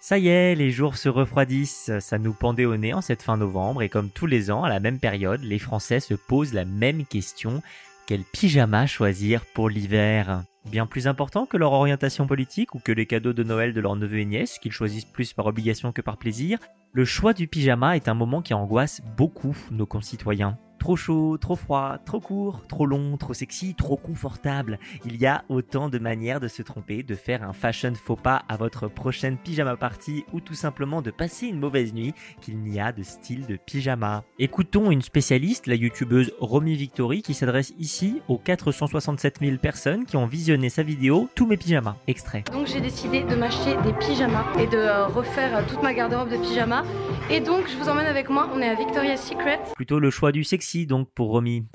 Ça y est, les jours se refroidissent, ça nous pendait au nez en cette fin novembre et comme tous les ans, à la même période, les Français se posent la même question. Quel pyjama choisir pour l'hiver? Bien plus important que leur orientation politique ou que les cadeaux de Noël de leurs neveux et nièces, qu'ils choisissent plus par obligation que par plaisir, le choix du pyjama est un moment qui angoisse beaucoup nos concitoyens. Trop chaud, trop froid, trop court, trop long, trop sexy, trop confortable. Il y a autant de manières de se tromper, de faire un fashion faux pas à votre prochaine pyjama party ou tout simplement de passer une mauvaise nuit qu'il n'y a de style de pyjama. Écoutons une spécialiste, la youtubeuse Romy Victory, qui s'adresse ici aux 467 000 personnes qui ont visionné sa vidéo Tous mes pyjamas. Extrait. Donc j'ai décidé de m'acheter des pyjamas et de euh, refaire euh, toute ma garde-robe de pyjamas. Et donc je vous emmène avec moi, on est à Victoria's Secret. Plutôt le choix du sexy donc pour Romy.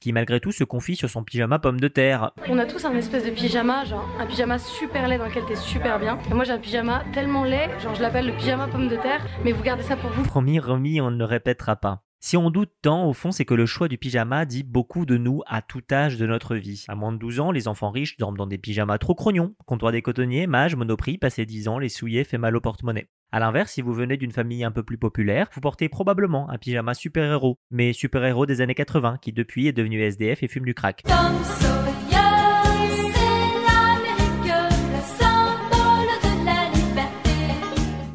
qui malgré tout se confie sur son pyjama pomme de terre. On a tous un espèce de pyjama, genre un pyjama super laid dans lequel t'es super bien. Et moi j'ai un pyjama tellement laid, genre je l'appelle le pyjama pomme de terre, mais vous gardez ça pour vous. Promis, Romy, on ne le répétera pas. Si on doute tant, au fond, c'est que le choix du pyjama dit beaucoup de nous à tout âge de notre vie. À moins de 12 ans, les enfants riches dorment dans des pyjamas trop crognons. Comptoir des cotonniers, mage, monoprix, passé 10 ans, les souillés fait mal au porte-monnaie. A l'inverse, si vous venez d'une famille un peu plus populaire, vous portez probablement un pyjama super-héros, mais super-héros des années 80 qui depuis est devenu SDF et fume du crack.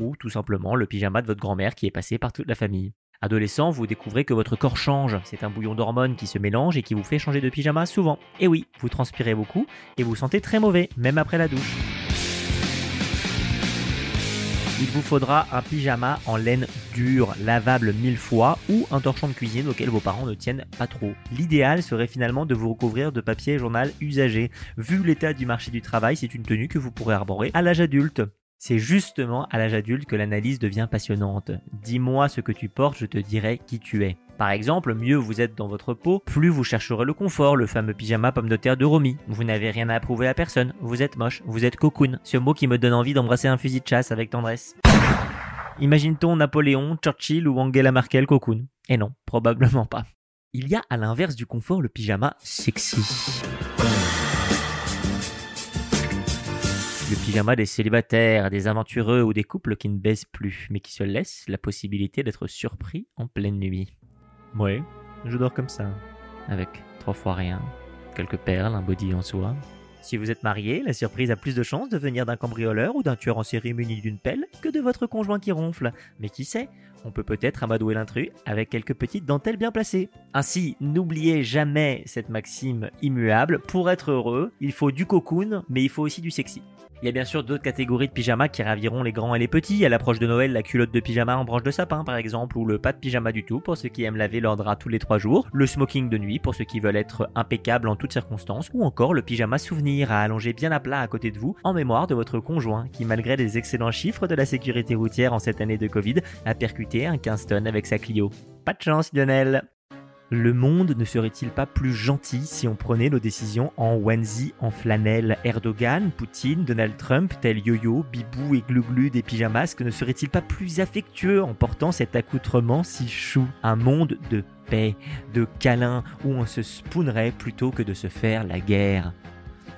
Ou tout simplement le pyjama de votre grand-mère qui est passé par toute la famille. Adolescent, vous découvrez que votre corps change. C'est un bouillon d'hormones qui se mélange et qui vous fait changer de pyjama souvent. Et oui, vous transpirez beaucoup et vous sentez très mauvais, même après la douche il vous faudra un pyjama en laine dure, lavable mille fois, ou un torchon de cuisine auquel vos parents ne tiennent pas trop. L'idéal serait finalement de vous recouvrir de papier journal usagé. Vu l'état du marché du travail, c'est une tenue que vous pourrez arborer à l'âge adulte. C'est justement à l'âge adulte que l'analyse devient passionnante. Dis-moi ce que tu portes, je te dirai qui tu es. Par exemple, mieux vous êtes dans votre peau, plus vous chercherez le confort, le fameux pyjama pomme de terre de Romy. Vous n'avez rien à approuver à personne, vous êtes moche, vous êtes cocoon, ce mot qui me donne envie d'embrasser un fusil de chasse avec tendresse. Imagine-t-on Napoléon, Churchill ou Angela Merkel cocoon Et non, probablement pas. Il y a à l'inverse du confort le pyjama sexy. Pyjama des célibataires, des aventureux ou des couples qui ne baissent plus, mais qui se laissent la possibilité d'être surpris en pleine nuit. Ouais, je dors comme ça, avec trois fois rien, quelques perles, un body en soie. Si vous êtes marié, la surprise a plus de chances de venir d'un cambrioleur ou d'un tueur en série muni d'une pelle que de votre conjoint qui ronfle. Mais qui sait, on peut peut-être amadouer l'intrus avec quelques petites dentelles bien placées. Ainsi, n'oubliez jamais cette maxime immuable, pour être heureux, il faut du cocoon, mais il faut aussi du sexy. Il y a bien sûr d'autres catégories de pyjama qui raviront les grands et les petits. À l'approche de Noël, la culotte de pyjama en branche de sapin par exemple, ou le pas de pyjama du tout pour ceux qui aiment laver leur drap tous les trois jours, le smoking de nuit pour ceux qui veulent être impeccables en toutes circonstances, ou encore le pyjama souvenir à allonger bien à plat à côté de vous en mémoire de votre conjoint qui malgré les excellents chiffres de la sécurité routière en cette année de Covid a percuté un 15 tonnes avec sa Clio. Pas de chance Lionel le monde ne serait-il pas plus gentil si on prenait nos décisions en onesie, en flanelle Erdogan, Poutine, Donald Trump, tel Yo-Yo, Bibou et Glu-Glu des pyjamas, ne serait-il pas plus affectueux en portant cet accoutrement si chou Un monde de paix, de câlins, où on se spoonerait plutôt que de se faire la guerre.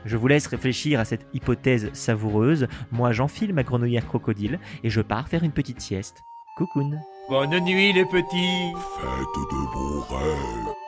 Je vous laisse réfléchir à cette hypothèse savoureuse. Moi, j'enfile ma grenouillère crocodile et je pars faire une petite sieste. Coucoune. Bonne nuit les petits. Faites de bons rêves